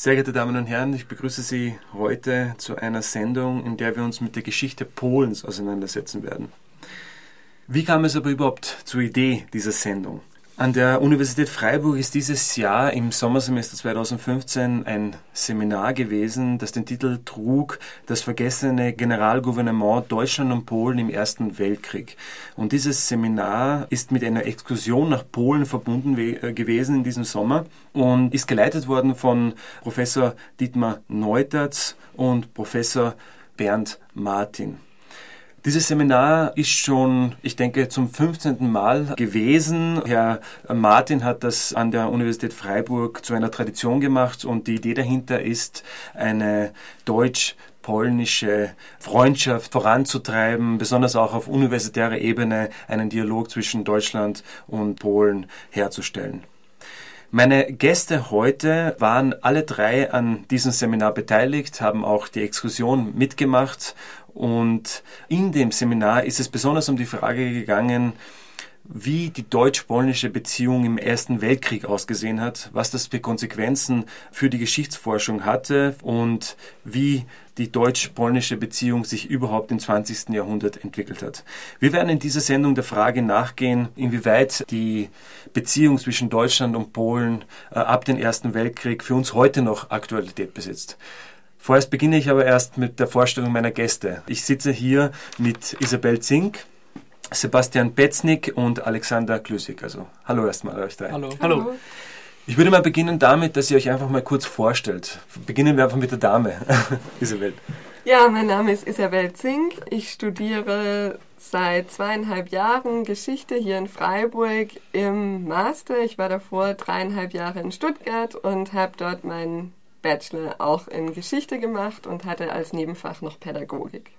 Sehr geehrte Damen und Herren, ich begrüße Sie heute zu einer Sendung, in der wir uns mit der Geschichte Polens auseinandersetzen werden. Wie kam es aber überhaupt zur Idee dieser Sendung? An der Universität Freiburg ist dieses Jahr im Sommersemester 2015 ein Seminar gewesen, das den Titel trug Das vergessene Generalgouvernement Deutschland und Polen im Ersten Weltkrieg. Und dieses Seminar ist mit einer Exkursion nach Polen verbunden äh, gewesen in diesem Sommer und ist geleitet worden von Professor Dietmar Neutertz und Professor Bernd Martin. Dieses Seminar ist schon, ich denke, zum 15. Mal gewesen. Herr Martin hat das an der Universität Freiburg zu einer Tradition gemacht und die Idee dahinter ist, eine deutsch polnische Freundschaft voranzutreiben, besonders auch auf universitärer Ebene einen Dialog zwischen Deutschland und Polen herzustellen. Meine Gäste heute waren alle drei an diesem Seminar beteiligt, haben auch die Exkursion mitgemacht und in dem Seminar ist es besonders um die Frage gegangen, wie die deutsch-polnische Beziehung im Ersten Weltkrieg ausgesehen hat, was das für Konsequenzen für die Geschichtsforschung hatte und wie die deutsch-polnische Beziehung sich überhaupt im 20. Jahrhundert entwickelt hat. Wir werden in dieser Sendung der Frage nachgehen, inwieweit die Beziehung zwischen Deutschland und Polen äh, ab dem Ersten Weltkrieg für uns heute noch Aktualität besitzt. Vorerst beginne ich aber erst mit der Vorstellung meiner Gäste. Ich sitze hier mit Isabel Zink, Sebastian Betznik und Alexander Klüsig. Also hallo erstmal euch drei. Hallo. Hallo. Ich würde mal beginnen damit, dass ihr euch einfach mal kurz vorstellt. Beginnen wir einfach mit der Dame, Isabel. Ja, mein Name ist Isabel Zink. Ich studiere seit zweieinhalb Jahren Geschichte hier in Freiburg im Master. Ich war davor dreieinhalb Jahre in Stuttgart und habe dort meinen Bachelor auch in Geschichte gemacht und hatte als Nebenfach noch Pädagogik.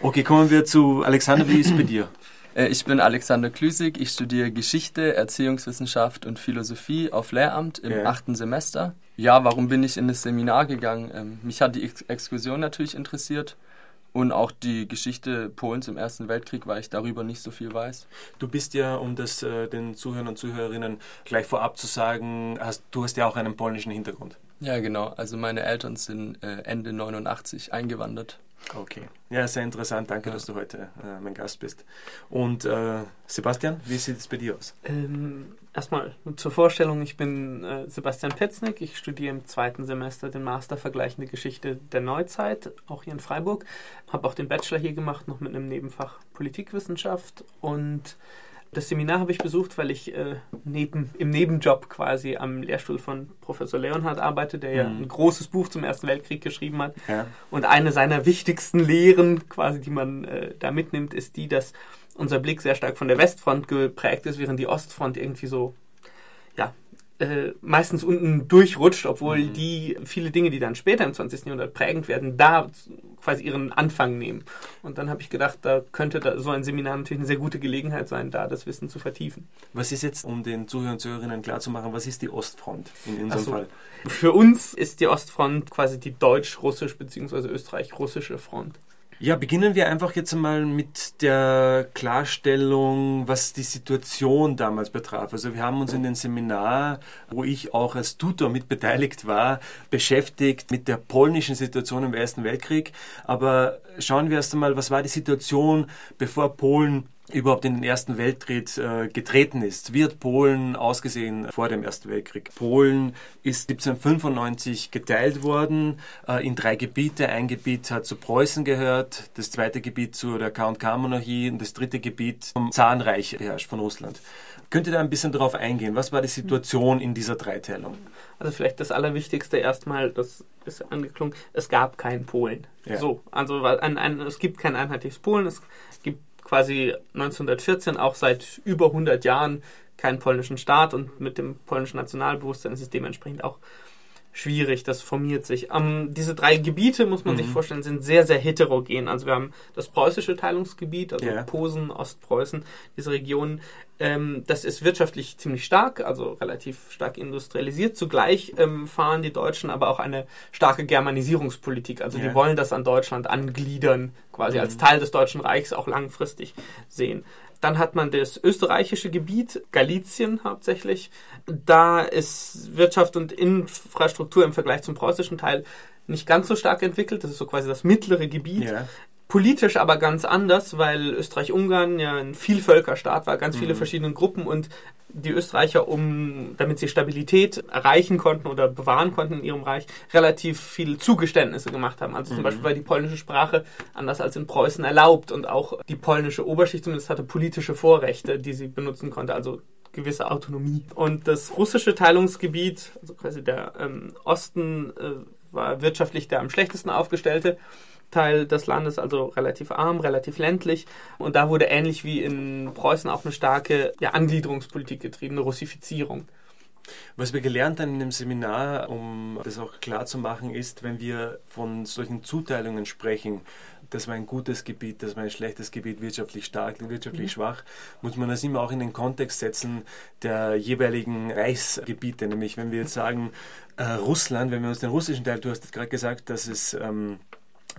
Okay, kommen wir zu Alexander. Wie ist es bei dir? Äh, ich bin Alexander Klüsig. Ich studiere Geschichte, Erziehungswissenschaft und Philosophie auf Lehramt im ja. achten Semester. Ja, warum bin ich in das Seminar gegangen? Ähm, mich hat die Ex Exkursion natürlich interessiert und auch die Geschichte Polens im Ersten Weltkrieg, weil ich darüber nicht so viel weiß. Du bist ja, um das äh, den Zuhörern und Zuhörerinnen gleich vorab zu sagen, hast, du hast ja auch einen polnischen Hintergrund. Ja, genau. Also meine Eltern sind äh, Ende 89 eingewandert. Okay. Ja, sehr interessant. Danke, ja. dass du heute äh, mein Gast bist. Und äh, Sebastian, wie sieht es bei dir aus? Ähm, erstmal zur Vorstellung. Ich bin äh, Sebastian Petznick. Ich studiere im zweiten Semester den Master Vergleichende Geschichte der Neuzeit, auch hier in Freiburg. Habe auch den Bachelor hier gemacht, noch mit einem Nebenfach Politikwissenschaft und das Seminar habe ich besucht, weil ich äh, neben, im Nebenjob quasi am Lehrstuhl von Professor Leonhard arbeite, der mhm. ja ein großes Buch zum Ersten Weltkrieg geschrieben hat. Ja. Und eine seiner wichtigsten Lehren, quasi, die man äh, da mitnimmt, ist die, dass unser Blick sehr stark von der Westfront geprägt ist, während die Ostfront irgendwie so ja, äh, meistens unten durchrutscht, obwohl mhm. die viele Dinge, die dann später im 20. Jahrhundert prägend werden, da quasi ihren Anfang nehmen. Und dann habe ich gedacht, da könnte da so ein Seminar natürlich eine sehr gute Gelegenheit sein, da das Wissen zu vertiefen. Was ist jetzt, um den Zuhörern und Zuhörerinnen klarzumachen, was ist die Ostfront in unserem so. Fall? Für uns ist die Ostfront quasi die deutsch-russisch bzw. österreich-russische Front. Ja, beginnen wir einfach jetzt einmal mit der Klarstellung, was die Situation damals betraf. Also wir haben uns in dem Seminar, wo ich auch als Tutor mit beteiligt war, beschäftigt mit der polnischen Situation im Ersten Weltkrieg. Aber schauen wir erst einmal, was war die Situation, bevor Polen überhaupt in den Ersten Weltkrieg äh, getreten ist. Wie hat Polen ausgesehen vor dem Ersten Weltkrieg? Polen ist 1795 geteilt worden äh, in drei Gebiete. Ein Gebiet hat zu Preußen gehört, das zweite Gebiet zu der K&K-Monarchie und das dritte Gebiet zum Zarenreich beherrscht von Russland. Könnt ihr da ein bisschen darauf eingehen? Was war die Situation in dieser Dreiteilung? Also vielleicht das Allerwichtigste erstmal, das ist angeklungen, es gab kein Polen. Ja. So, also ein, ein, es gibt kein einheitliches Polen, es gibt quasi 1914 auch seit über 100 Jahren keinen polnischen Staat und mit dem polnischen Nationalbewusstsein ist es dementsprechend auch schwierig, das formiert sich. Ähm, diese drei Gebiete, muss man mhm. sich vorstellen, sind sehr, sehr heterogen. Also wir haben das preußische Teilungsgebiet, also yeah. Posen, Ostpreußen, diese Regionen. Ähm, das ist wirtschaftlich ziemlich stark, also relativ stark industrialisiert. Zugleich ähm, fahren die Deutschen aber auch eine starke Germanisierungspolitik. Also yeah. die wollen das an Deutschland angliedern, quasi mhm. als Teil des Deutschen Reichs auch langfristig sehen. Dann hat man das österreichische Gebiet, Galizien hauptsächlich. Da ist Wirtschaft und Infrastruktur im Vergleich zum preußischen Teil nicht ganz so stark entwickelt. Das ist so quasi das mittlere Gebiet. Ja. Politisch aber ganz anders, weil Österreich-Ungarn ja ein Vielvölkerstaat war, ganz viele mhm. verschiedene Gruppen und die Österreicher, um, damit sie Stabilität erreichen konnten oder bewahren konnten in ihrem Reich, relativ viele Zugeständnisse gemacht haben. Also zum mhm. Beispiel war die polnische Sprache anders als in Preußen erlaubt und auch die polnische Oberschicht zumindest hatte politische Vorrechte, die sie benutzen konnte, also gewisse Autonomie. Und das russische Teilungsgebiet, also quasi der ähm, Osten, äh, war wirtschaftlich der am schlechtesten aufgestellte. Teil des Landes, also relativ arm, relativ ländlich. Und da wurde ähnlich wie in Preußen auch eine starke ja, Angliederungspolitik getrieben, eine Russifizierung. Was wir gelernt haben in dem Seminar, um das auch klar zu machen, ist, wenn wir von solchen Zuteilungen sprechen, das war ein gutes Gebiet, das war ein schlechtes Gebiet, wirtschaftlich stark, wirtschaftlich mhm. schwach, muss man das immer auch in den Kontext setzen der jeweiligen Reichsgebiete. Nämlich, wenn wir jetzt sagen, äh, Russland, wenn wir uns den russischen Teil, du hast gerade gesagt, dass es ähm,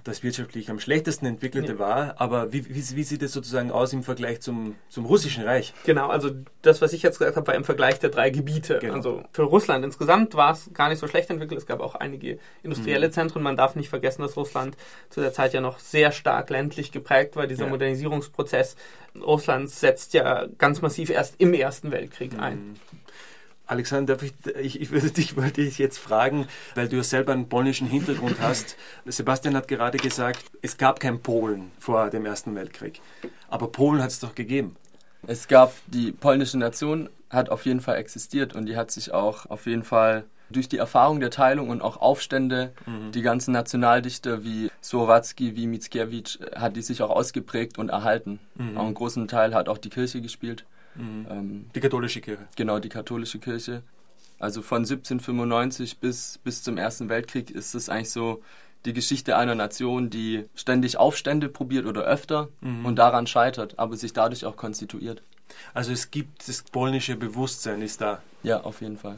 das wirtschaftlich am schlechtesten entwickelte ja. war. Aber wie, wie, wie, sieht es sozusagen aus im Vergleich zum, zum russischen Reich? Genau, also das, was ich jetzt gesagt habe, war im Vergleich der drei Gebiete. Genau. Also für Russland insgesamt war es gar nicht so schlecht entwickelt. Es gab auch einige industrielle mhm. Zentren. Man darf nicht vergessen, dass Russland zu der Zeit ja noch sehr stark ländlich geprägt war. Dieser ja. Modernisierungsprozess Russlands setzt ja ganz massiv erst im Ersten Weltkrieg mhm. ein. Alexander, ich, ich, ich, würde dich, wollte dich jetzt fragen, weil du ja selber einen polnischen Hintergrund hast. Sebastian hat gerade gesagt, es gab kein Polen vor dem Ersten Weltkrieg. Aber Polen hat es doch gegeben. Es gab die polnische Nation, hat auf jeden Fall existiert und die hat sich auch auf jeden Fall durch die Erfahrung der Teilung und auch Aufstände, mhm. die ganzen Nationaldichter wie Słowacki, wie Mickiewicz, hat die sich auch ausgeprägt und erhalten. Mhm. Auch einen großen Teil hat auch die Kirche gespielt. Mhm. Ähm, die katholische Kirche. Genau, die katholische Kirche. Also von 1795 bis, bis zum Ersten Weltkrieg ist es eigentlich so die Geschichte einer Nation, die ständig Aufstände probiert oder öfter mhm. und daran scheitert, aber sich dadurch auch konstituiert. Also es gibt das polnische Bewusstsein ist da. Ja, auf jeden Fall.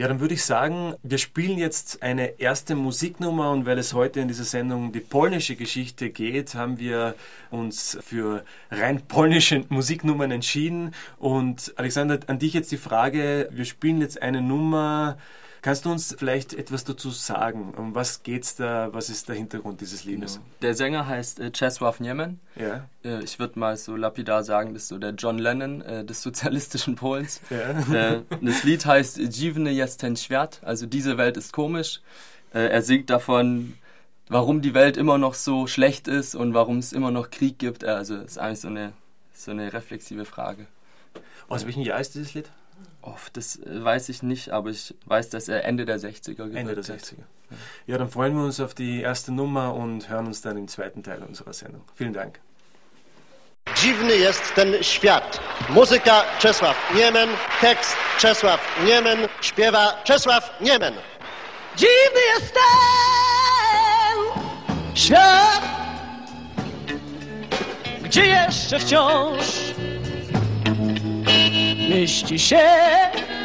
Ja, dann würde ich sagen, wir spielen jetzt eine erste Musiknummer und weil es heute in dieser Sendung die polnische Geschichte geht, haben wir uns für rein polnische Musiknummern entschieden. Und Alexander, an dich jetzt die Frage, wir spielen jetzt eine Nummer, Kannst du uns vielleicht etwas dazu sagen? Um was geht's da? Was ist der Hintergrund dieses Liedes? Genau. Der Sänger heißt äh, Czesław Niemen. Ja. Äh, ich würde mal so lapidar sagen, das ist so der John Lennon äh, des sozialistischen Polens. Ja. Äh, das Lied heißt Dziwny jest ten świat, also diese Welt ist komisch. Äh, er singt davon, warum die Welt immer noch so schlecht ist und warum es immer noch Krieg gibt. Äh, also ist eigentlich so eine, so eine reflexive Frage. Aus welchem Jahr ist dieses Lied? Oh, das äh, weiß ich nicht, aber ich weiß, dass er Ende der 60er Ende der 60er. Ja, dann freuen wir uns auf die erste Nummer und hören uns dann im zweiten Teil unserer Sendung. Vielen Dank. Dziwny jest ten świat. Muzyka Czesław Niemen, tekst Czesław Niemen, śpiewa Czesław Niemen. Dziwny jest ten świat, gdzie jeszcze wciąż mieści się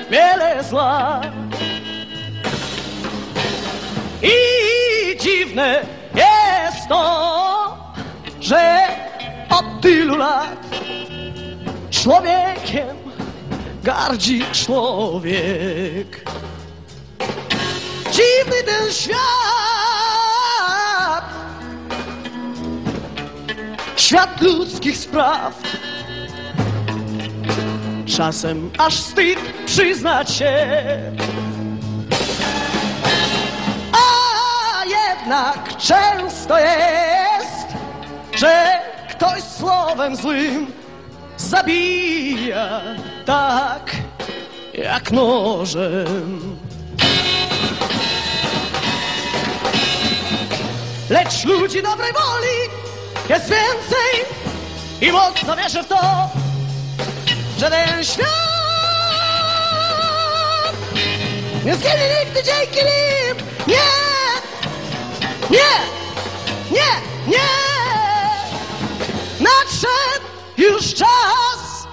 wiele zła. I dziwne jest to, że od tylu lat człowiekiem gardzi człowiek. Dziwny ten świat, świat ludzkich spraw Czasem aż wstyd przyznać się. A jednak często jest Że ktoś słowem złym Zabija tak jak nożem. Lecz ludzi dobrej woli jest więcej i mocno wierzę w to, że ten świat nie zginie nigdy dzięki nim. Nie, nie, nie, nie. Nadszedł już czas,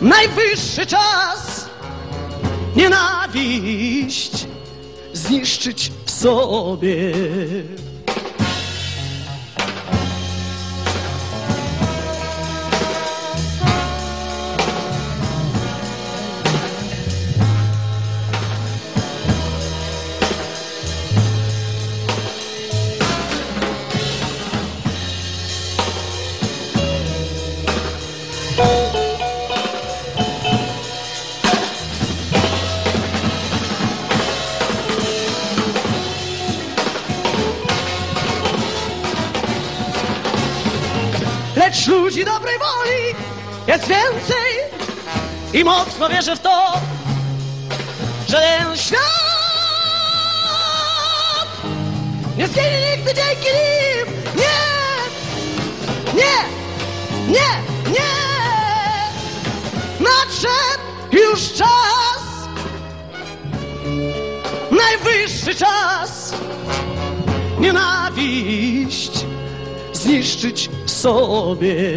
najwyższy czas nienawiść zniszczyć w sobie. Mocno wierzę w to, że ten świat nie zginie nigdy dzięki nim. Nie, nie, nie, nie. Nadszedł już czas, najwyższy czas nienawiść zniszczyć sobie.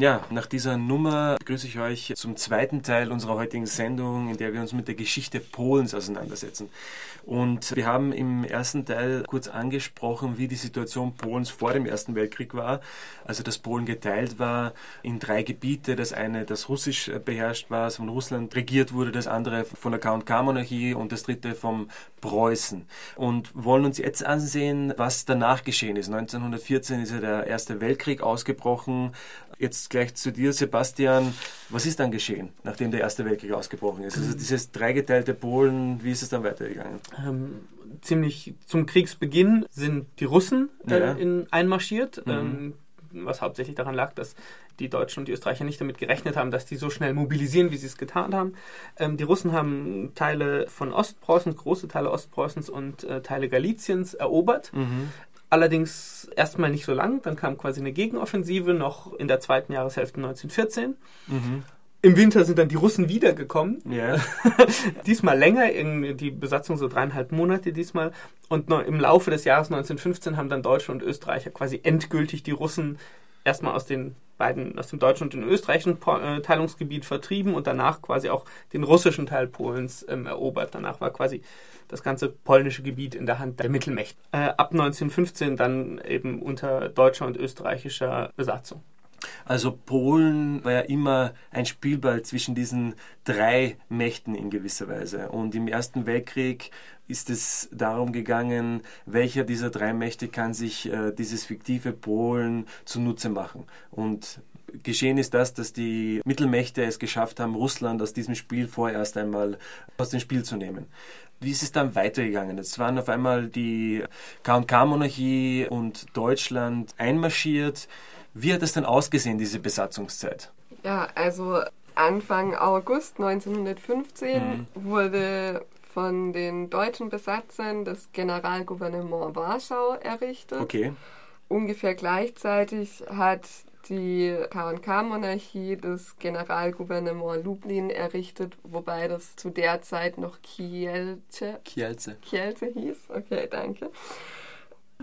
Ja, nach dieser Nummer begrüße ich euch zum zweiten Teil unserer heutigen Sendung, in der wir uns mit der Geschichte Polens auseinandersetzen. Und wir haben im ersten Teil kurz angesprochen, wie die Situation Polens vor dem Ersten Weltkrieg war. Also, dass Polen geteilt war in drei Gebiete. Das eine, das russisch beherrscht war, also von Russland regiert wurde, das andere von der K&K-Monarchie und das dritte vom Preußen. Und wollen uns jetzt ansehen, was danach geschehen ist. 1914 ist ja der Erste Weltkrieg ausgebrochen. Jetzt gleich zu dir, Sebastian. Was ist dann geschehen, nachdem der Erste Weltkrieg ausgebrochen ist? Also dieses dreigeteilte Polen, wie ist es dann weitergegangen? Ähm, ziemlich zum Kriegsbeginn sind die Russen äh, Ja. in, einmarschiert, Mhm. ähm, was hauptsächlich daran lag, dass die Deutschen und die Österreicher nicht damit gerechnet haben, dass die so schnell mobilisieren, wie sie es getan haben. Ähm, die Russen haben Teile von Ostpreußens, große Teile Ostpreußens und äh, Teile Galiciens erobert. Mhm. Allerdings erstmal nicht so lang, dann kam quasi eine Gegenoffensive noch in der zweiten Jahreshälfte 1914. Mhm. Im Winter sind dann die Russen wiedergekommen Ja. diesmal länger, in die Besatzung so dreieinhalb Monate diesmal. Und im Laufe des Jahres 1915 haben dann Deutsche und Österreicher quasi endgültig die Russen erstmal aus den beiden, aus dem deutschen und dem österreichischen äh, Teilungsgebiet vertrieben und danach quasi auch den russischen Teil Polens ähm, erobert. Danach war quasi das ganze polnische Gebiet in der Hand der Mittelmächte. Äh, ab 1915 dann eben unter deutscher und österreichischer Besatzung. Also Polen war ja immer ein Spielball zwischen diesen drei Mächten in gewisser Weise. Und im Ersten Weltkrieg ist es darum gegangen, welcher dieser drei Mächte kann sich äh, dieses fiktive Polen zunutze machen. Und geschehen ist das, dass die Mittelmächte es geschafft haben, Russland aus diesem Spiel vorerst einmal aus dem Spiel zu nehmen. Wie ist es dann weitergegangen? Jetzt waren auf einmal die K&K-Monarchie und Deutschland einmarschiert. Wie hat es dann ausgesehen, diese Besatzungszeit? Ja, also Anfang August 1915 wurde von den deutschen Besatzern das Generalgouvernement Warschau errichtet. Okay. Ungefähr gleichzeitig hat die K&K-Monarchie das Generalgouvernement Lublin errichtet, wobei das zu der Zeit noch Kielce, Kielce. Kielce hieß. Okay, danke.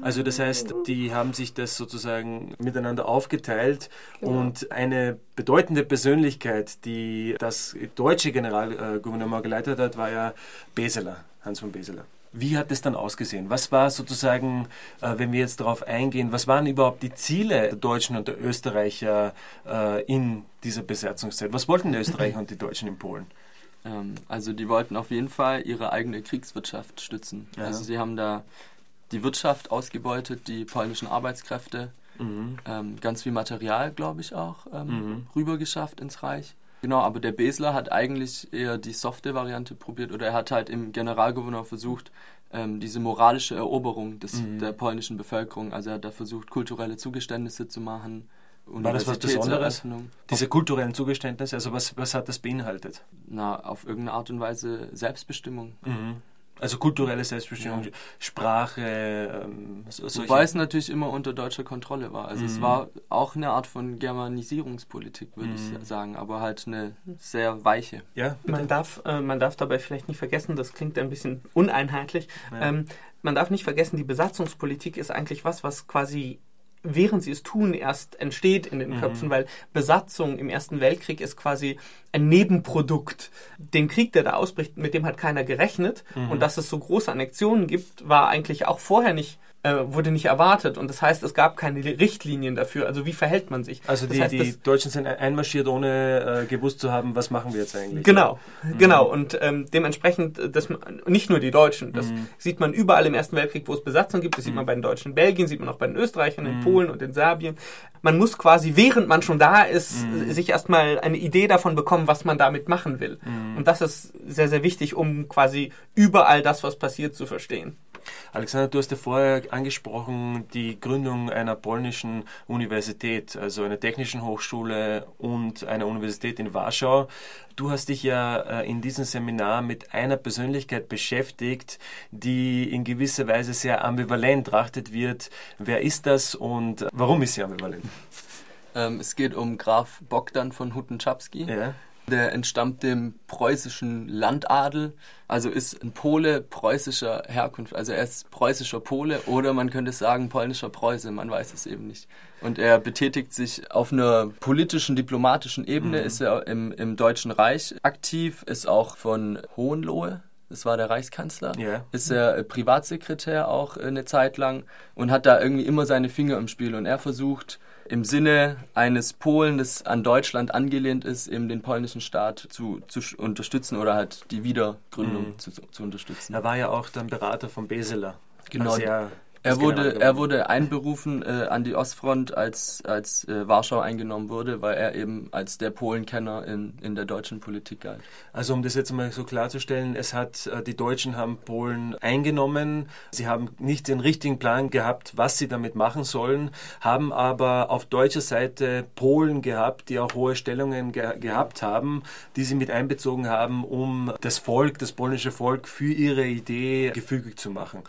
Also das heißt, die haben sich das sozusagen miteinander aufgeteilt Genau. und eine bedeutende Persönlichkeit, die das deutsche Generalgouvernement geleitet hat, war ja Beseler, Hans von Beseler. Wie hat es dann ausgesehen? Was war sozusagen, äh, wenn wir jetzt darauf eingehen, was waren überhaupt die Ziele der Deutschen und der Österreicher äh, in dieser Besatzungszeit? Was wollten die Österreicher und die Deutschen in Polen? Ähm, also die wollten auf jeden Fall ihre eigene Kriegswirtschaft stützen. Ja. Also sie haben da die Wirtschaft ausgebeutet, die polnischen Arbeitskräfte, Mhm. ähm, ganz viel Material, glaube ich, auch ähm, Mhm. rübergeschafft ins Reich. Genau, aber der Besler hat eigentlich eher die softe Variante probiert oder er hat halt im Generalgouverneur versucht, ähm, diese moralische Eroberung des, Mhm. der polnischen Bevölkerung, also er hat da versucht, kulturelle Zugeständnisse zu machen. War das was Besonderes? Diese kulturellen Zugeständnisse, also was, was hat das beinhaltet? Na, auf irgendeine Art und Weise Selbstbestimmung. Mhm. Also kulturelle Selbstbestimmung, Sprache, ähm, so. Wobei es natürlich immer unter deutscher Kontrolle war. Also es Mhm. war auch eine Art von Germanisierungspolitik, würde Mhm. ich sagen, aber halt eine sehr weiche. ja, bitte. Man darf, äh, man darf dabei vielleicht nicht vergessen, das klingt ein bisschen uneinheitlich. Ja. Ähm, man darf nicht vergessen, die Besatzungspolitik ist eigentlich was, was quasi während sie es tun, erst entsteht in den Mhm. Köpfen, weil Besatzung im Ersten Weltkrieg ist quasi ein Nebenprodukt. Den Krieg, der da ausbricht, mit dem hat keiner gerechnet. Mhm. Und dass es so große Annexionen gibt, war eigentlich auch vorher nicht äh, wurde nicht erwartet. Und das heißt, es gab keine Richtlinien dafür. Also wie verhält man sich? Also die, das heißt, die Deutschen sind einmarschiert, ohne äh, gewusst zu haben, was machen wir jetzt eigentlich. Genau, mhm. genau. Und ähm, dementsprechend, äh, das, nicht nur die Deutschen, das mhm. sieht man überall im Ersten Weltkrieg, wo es Besatzung gibt. Das sieht man mhm. bei den Deutschen in Belgien, sieht man auch bei den Österreichern, in mhm. Polen und in Serbien. Man muss quasi, während man schon da ist, mhm. sich erstmal eine Idee davon bekommen, was man damit machen will. Und das ist sehr, sehr wichtig, um quasi überall das, was passiert, zu verstehen. Alexander, du hast ja vorher angesprochen die Gründung einer polnischen Universität, also einer technischen Hochschule und einer Universität in Warschau. Du hast dich ja äh, in diesem Seminar mit einer Persönlichkeit beschäftigt, die in gewisser Weise sehr ambivalent trachtet wird. Wer ist das und warum ist sie ambivalent? Ähm, es geht um Graf Bogdan von Hutten-Czapski. Ja. Der entstammt dem preußischen Landadel, also ist ein Pole preußischer Herkunft. Also er ist preußischer Pole oder man könnte sagen polnischer Preuße, man weiß es eben nicht. Und er betätigt sich auf einer politischen, diplomatischen Ebene, mhm. ist er im, im Deutschen Reich aktiv, ist auch von Hohenlohe, das war der Reichskanzler, yeah. ist er Privatsekretär auch eine Zeit lang und hat da irgendwie immer seine Finger im Spiel und er versucht im Sinne eines Polen, das an Deutschland angelehnt ist, eben den polnischen Staat zu, zu unterstützen oder halt die Wiedergründung mhm. zu, zu unterstützen. Er war ja auch dann Berater von Beseler. Genau. Er er wurde, er wurde einberufen äh, an die Ostfront, als, als äh, Warschau eingenommen wurde, weil er eben als der Polenkenner in, in der deutschen Politik galt. Also um das jetzt mal so klarzustellen, es hat, äh, die Deutschen haben Polen eingenommen, sie haben nicht den richtigen Plan gehabt, was sie damit machen sollen, haben aber auf deutscher Seite Polen gehabt, die auch hohe Stellungen ge gehabt haben, die sie mit einbezogen haben, um das Volk, das polnische Volk für ihre Idee gefügig zu machen.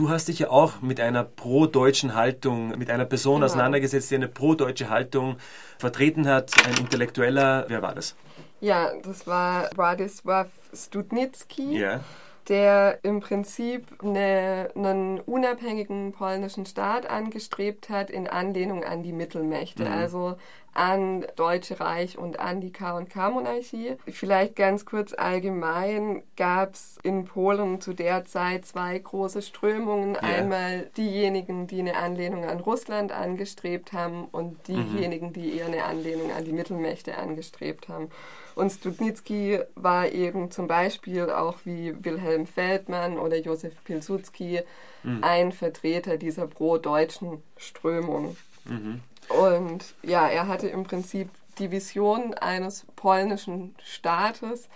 Du hast dich ja auch mit einer pro-deutschen Haltung, mit einer Person genau. auseinandergesetzt, die eine pro-deutsche Haltung vertreten hat, ein Intellektueller. Wer war das? Ja, das war Władysław Studnicki. Ja der im Prinzip eine, einen unabhängigen polnischen Staat angestrebt hat in Anlehnung an die Mittelmächte, mhm. also an Deutsche Reich und an die K&K-Monarchie. Vielleicht ganz kurz allgemein gab es in Polen zu der Zeit zwei große Strömungen. Yeah. Einmal diejenigen, die eine Anlehnung an Russland angestrebt haben und diejenigen, mhm. die eher eine Anlehnung an die Mittelmächte angestrebt haben. Und Studnicki war eben zum Beispiel auch wie Wilhelm Feldmann oder Josef Pilsudski mhm. ein Vertreter dieser pro-deutschen Strömung. Mhm. Und ja, er hatte im Prinzip die Vision eines polnischen Staates,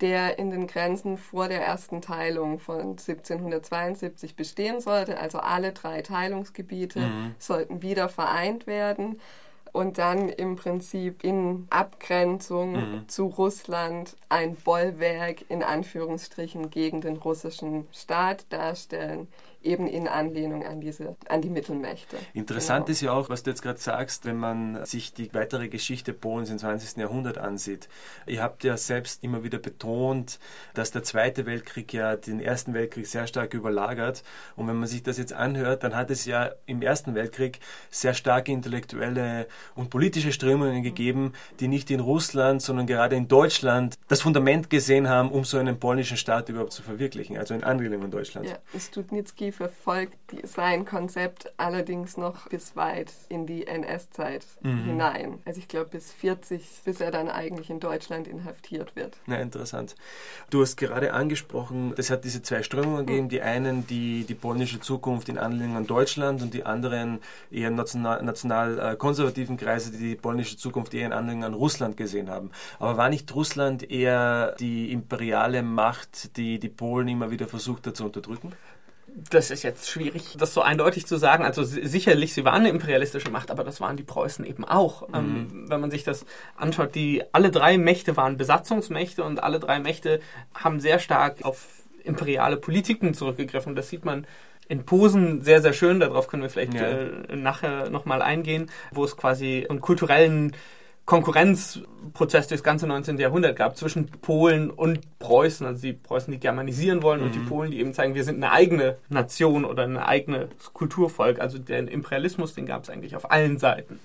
der in den Grenzen vor der ersten Teilung von 1772 bestehen sollte. Also alle drei Teilungsgebiete mhm. sollten wieder vereint werden und dann im Prinzip in Abgrenzung mhm. zu Russland ein Bollwerk in Anführungsstrichen gegen den russischen Staat darstellen eben in Anlehnung an diese, an die Mittelmächte. Interessant genau. ist ja auch, was du jetzt gerade sagst, wenn man sich die weitere Geschichte Polens im 20. Jahrhundert ansieht. Ihr habt ja selbst immer wieder betont, dass der Zweite Weltkrieg ja den Ersten Weltkrieg sehr stark überlagert. Und wenn man sich das jetzt anhört, dann hat es ja im Ersten Weltkrieg sehr starke intellektuelle und politische Strömungen gegeben, die nicht in Russland, sondern gerade in Deutschland das Fundament gesehen haben, um so einen polnischen Staat überhaupt zu verwirklichen, also in Anlehnung an Deutschland. Ja, Verfolgt sein Konzept allerdings noch bis weit in die NS-Zeit mhm. hinein. Also ich glaube bis 40, bis er dann eigentlich in Deutschland inhaftiert wird. Na, interessant. Du hast gerade angesprochen, es hat diese zwei Strömungen gegeben. Die einen, die die polnische Zukunft in Anlehnung an Deutschland und die anderen eher national, national äh, konservativen Kreise, die die polnische Zukunft eher in Anlehnung an Russland gesehen haben. Aber war nicht Russland eher die imperiale Macht, die die Polen immer wieder versucht hat zu unterdrücken? Das ist jetzt schwierig, das so eindeutig zu sagen. Also sicherlich, sie waren eine imperialistische Macht, aber das waren die Preußen eben auch. Mhm. Ähm, wenn man sich das anschaut, die alle drei Mächte waren Besatzungsmächte und alle drei Mächte haben sehr stark auf imperiale Politiken zurückgegriffen. Das sieht man in Posen sehr, sehr schön. Darauf können wir vielleicht ja. äh, nachher nochmal eingehen, wo es quasi einen kulturellen Konkurrenzprozess durchs ganze 19. Jahrhundert gab zwischen Polen und Preußen, also die Preußen, die germanisieren wollen mhm. und die mhm. Polen, die eben zeigen, wir sind eine eigene Nation oder ein eigenes Kulturvolk. Also den Imperialismus, den gab es eigentlich auf allen Seiten.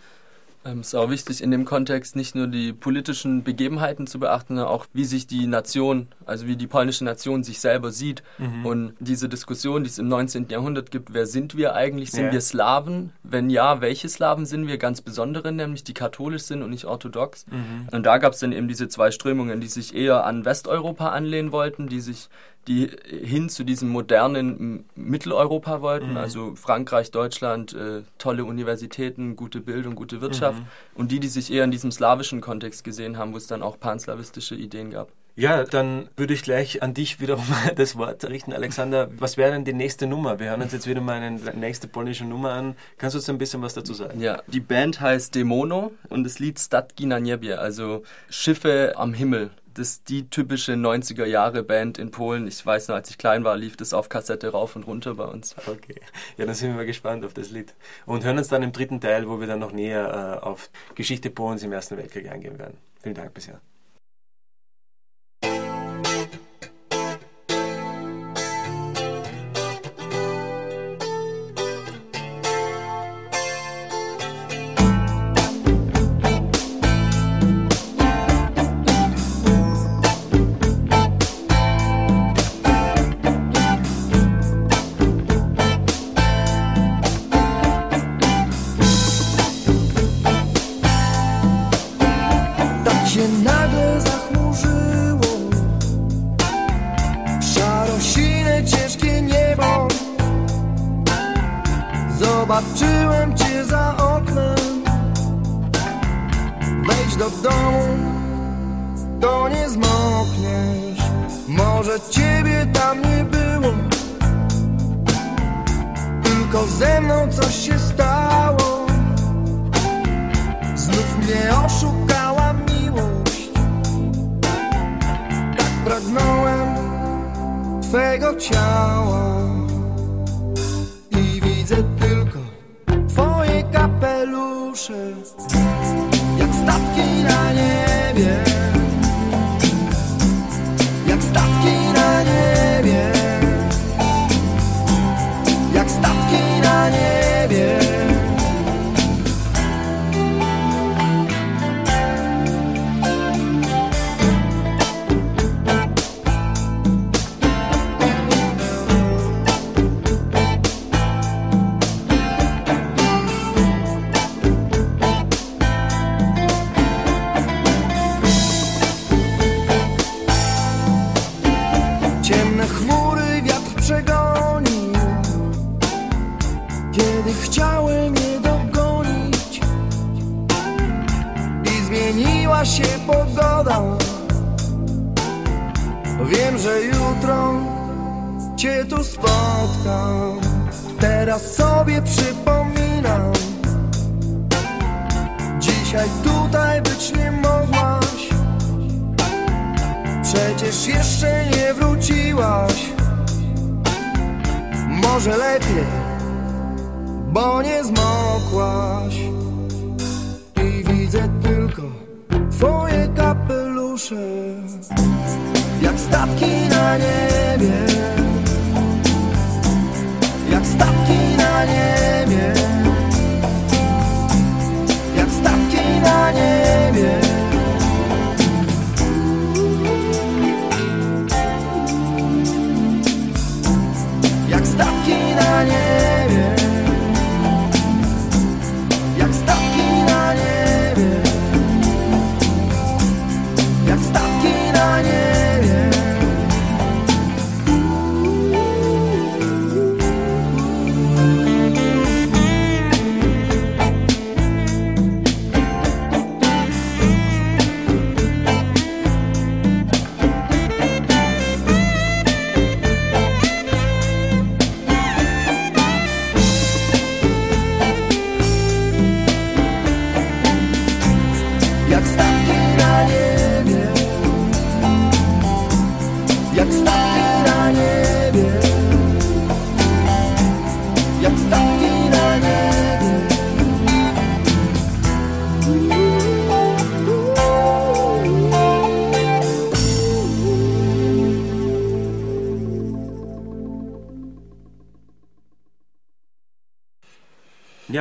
Ähm, es ist auch wichtig, in dem Kontext nicht nur die politischen Begebenheiten zu beachten, sondern auch wie sich die Nation, also wie die polnische Nation sich selber sieht. Mhm. Und diese Diskussion, die es im 19. Jahrhundert gibt, wer sind wir eigentlich? Sind ja. wir Slawen? Wenn ja, welche Slawen sind wir? Ganz besondere, nämlich die katholisch sind und nicht orthodox. Mhm. Und da gab es dann eben diese zwei Strömungen, die sich eher an Westeuropa anlehnen wollten, die sich die hin zu diesem modernen Mitteleuropa wollten, mhm. also Frankreich, Deutschland, äh, tolle Universitäten, gute Bildung, gute Wirtschaft mhm. und die, die sich eher in diesem slawischen Kontext gesehen haben, wo es dann auch panslawistische Ideen gab. Ja, dann würde ich gleich an dich wiederum das Wort richten, Alexander. Was wäre denn die nächste Nummer? Wir hören uns jetzt wieder mal eine nächste polnische Nummer an. Kannst du uns ein bisschen was dazu sagen? Ja, die Band heißt Demono und das Lied Statki na Niebie, also Schiffe am Himmel das ist die typische 90er Jahre Band in Polen. Ich weiß noch, als ich klein war, lief das auf Kassette rauf und runter bei uns. Okay. Ja, dann sind wir mal gespannt auf das Lied. Und hören uns dann im dritten Teil, wo wir dann noch näher äh, auf Geschichte Polens im Ersten Weltkrieg eingehen werden. Vielen Dank bisher.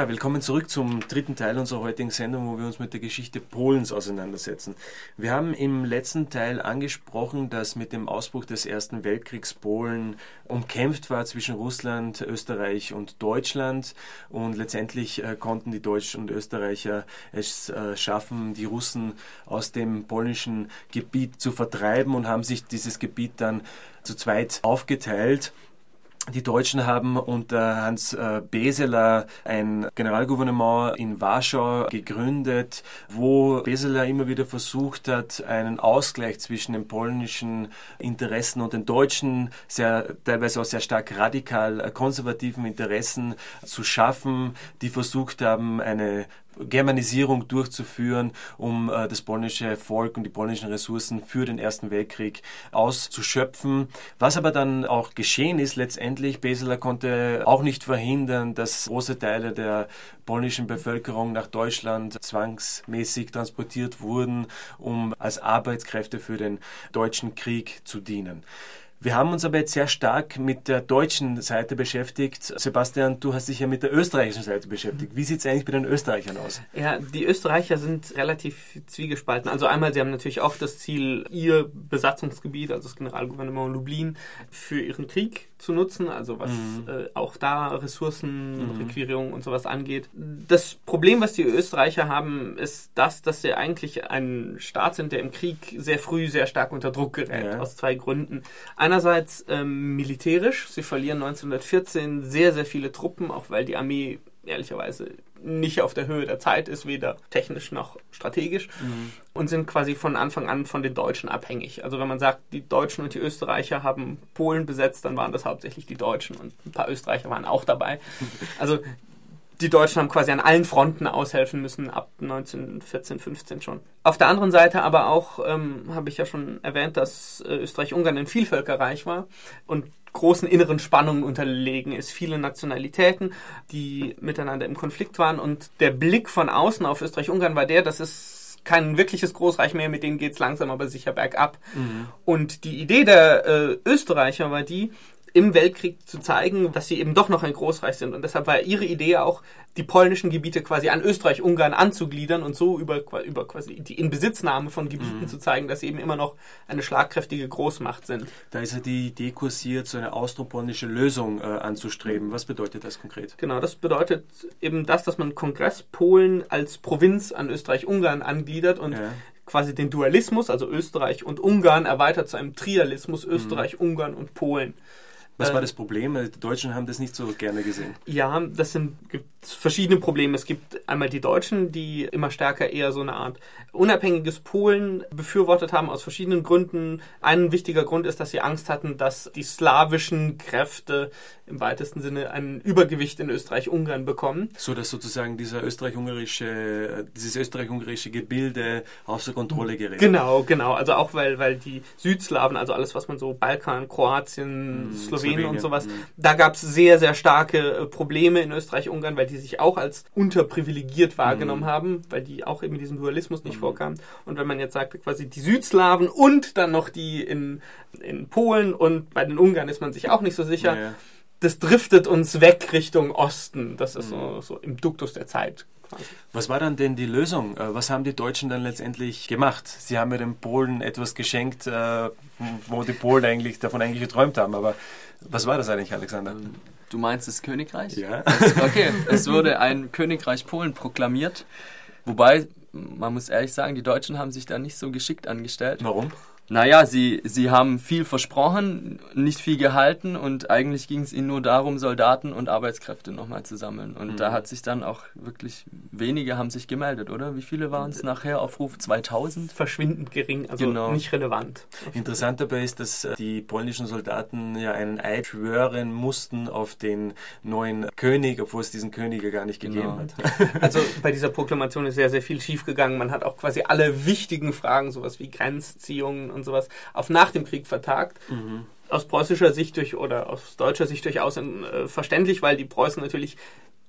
Willkommen zurück zum dritten Teil unserer heutigen Sendung, wo wir uns mit der Geschichte Polens auseinandersetzen. Wir haben im letzten Teil angesprochen, dass mit dem Ausbruch des Ersten Weltkriegs Polen umkämpft war zwischen Russland, Österreich und Deutschland und letztendlich äh, konnten die Deutschen und Österreicher es äh, schaffen, die Russen aus dem polnischen Gebiet zu vertreiben und haben sich dieses Gebiet dann zu zweit aufgeteilt. Die Deutschen haben unter Hans äh, Beseler ein Generalgouvernement in Warschau gegründet, wo Beseler immer wieder versucht hat, einen Ausgleich zwischen den polnischen Interessen und den deutschen, sehr, teilweise auch sehr stark radikal äh, konservativen Interessen zu schaffen, die versucht haben, eine Germanisierung durchzuführen, um äh, das polnische Volk und die polnischen Ressourcen für den Ersten Weltkrieg auszuschöpfen. Was aber dann auch geschehen ist, letztendlich, Beseler konnte auch nicht verhindern, dass große Teile der polnischen Bevölkerung nach Deutschland zwangsmäßig transportiert wurden, um als Arbeitskräfte für den deutschen Krieg zu dienen. Wir haben uns aber jetzt sehr stark mit der deutschen Seite beschäftigt. Sebastian, du hast dich ja mit der österreichischen Seite beschäftigt. Wie sieht es eigentlich bei den Österreichern aus? Ja, die Österreicher sind relativ zwiegespalten. Also einmal, sie haben natürlich auch das Ziel, ihr Besatzungsgebiet, also das Generalgouvernement Lublin, für ihren Krieg zu nutzen, also was mhm. äh, auch da Ressourcenrequirierung mhm. und sowas angeht. Das Problem, was die Österreicher haben, ist das, dass sie eigentlich ein Staat sind, der im Krieg sehr früh sehr stark unter Druck gerät, ja. aus zwei Gründen. Einerseits ähm, militärisch, sie verlieren 1914 sehr, sehr viele Truppen, auch weil die Armee ehrlicherweise nicht auf der Höhe der Zeit ist, weder technisch noch strategisch, mhm. und sind quasi von Anfang an von den Deutschen abhängig. Also wenn man sagt, die Deutschen und die Österreicher haben Polen besetzt, dann waren das hauptsächlich die Deutschen und ein paar Österreicher waren auch dabei. Also die Deutschen haben quasi an allen Fronten aushelfen müssen, ab 1914, 15 schon. Auf der anderen Seite aber auch, ähm, habe ich ja schon erwähnt, dass äh, Österreich-Ungarn ein Vielvölkerreich war und großen inneren Spannungen unterlegen ist. Viele Nationalitäten, die miteinander im Konflikt waren. Und der Blick von außen auf Österreich-Ungarn war der, dass es kein wirkliches Großreich mehr, mit denen geht es langsam aber sicher bergab. Mhm. Und die Idee der äh, Österreicher war die, im Weltkrieg zu zeigen, dass sie eben doch noch ein Großreich sind. Und deshalb war ihre Idee auch, die polnischen Gebiete quasi an Österreich-Ungarn anzugliedern und so über, über quasi die Inbesitznahme von Gebieten mhm. zu zeigen, dass sie eben immer noch eine schlagkräftige Großmacht sind. Da ist ja die Idee kursiert, so eine austropolnische Lösung äh, anzustreben. Was bedeutet das konkret? Genau, das bedeutet eben das, dass man Kongress Polen als Provinz an Österreich-Ungarn angliedert und ja quasi den Dualismus, also Österreich und Ungarn, erweitert zu einem Trialismus Österreich, mhm. Ungarn und Polen. Was war äh, das Problem? Die Deutschen haben das nicht so gerne gesehen. Ja, das sind gibt verschiedene Probleme. Es gibt einmal die Deutschen, die immer stärker eher so eine Art unabhängiges Polen befürwortet haben aus verschiedenen Gründen. Ein wichtiger Grund ist, dass sie Angst hatten, dass die slawischen Kräfte im weitesten Sinne ein Übergewicht in Österreich-Ungarn bekommen. So dass sozusagen dieser österreich-ungarische, dieses österreich-ungarische Gebilde außer Kontrolle gerät. Genau, genau. Also auch weil, weil die Südslawen, also alles, was man so Balkan, Kroatien, hm, Slowenien, Slowenien und sowas, hm. da gab es sehr, sehr starke äh, Probleme in Österreich-Ungarn, weil die sich auch als unterprivilegiert wahrgenommen hm. haben, weil die auch eben diesem Dualismus nicht hm. vorkamen. Und wenn man jetzt sagt, quasi die Südslawen und dann noch die in, in Polen und bei den Ungarn ist man sich auch nicht so sicher. Ja das driftet uns weg Richtung Osten. Das ist so, mhm. so im Duktus der Zeit. Was war dann denn die Lösung? Äh, was haben die Deutschen dann letztendlich gemacht? Sie haben ja den Polen etwas geschenkt, äh, wo die Polen eigentlich davon eigentlich geträumt haben. Aber was war das eigentlich, Alexander? Ähm, du meinst das Königreich? Ja. Okay, es wurde ein Königreich Polen proklamiert. Wobei, man muss ehrlich sagen, die Deutschen haben sich da nicht so geschickt angestellt. Warum? Naja, sie, sie haben viel versprochen, nicht viel gehalten und eigentlich ging es ihnen nur darum, Soldaten und Arbeitskräfte nochmal zu sammeln. Und mhm. da hat sich dann auch wirklich wenige haben sich gemeldet, oder? Wie viele waren es nachher auf Ruf? 2000? Verschwindend gering, also genau. nicht relevant. Interessant dabei ist, dass äh, die polnischen Soldaten ja einen Eid schwören mussten auf den neuen König, obwohl es diesen König ja gar nicht gegeben genau. hat. Also bei dieser Proklamation ist sehr, sehr viel schiefgegangen. Man hat auch quasi alle wichtigen Fragen, sowas wie Grenzziehungen und sowas auf nach dem Krieg vertagt. Mhm. Aus preußischer Sicht durch oder aus deutscher Sicht durchaus äh, verständlich, weil die Preußen natürlich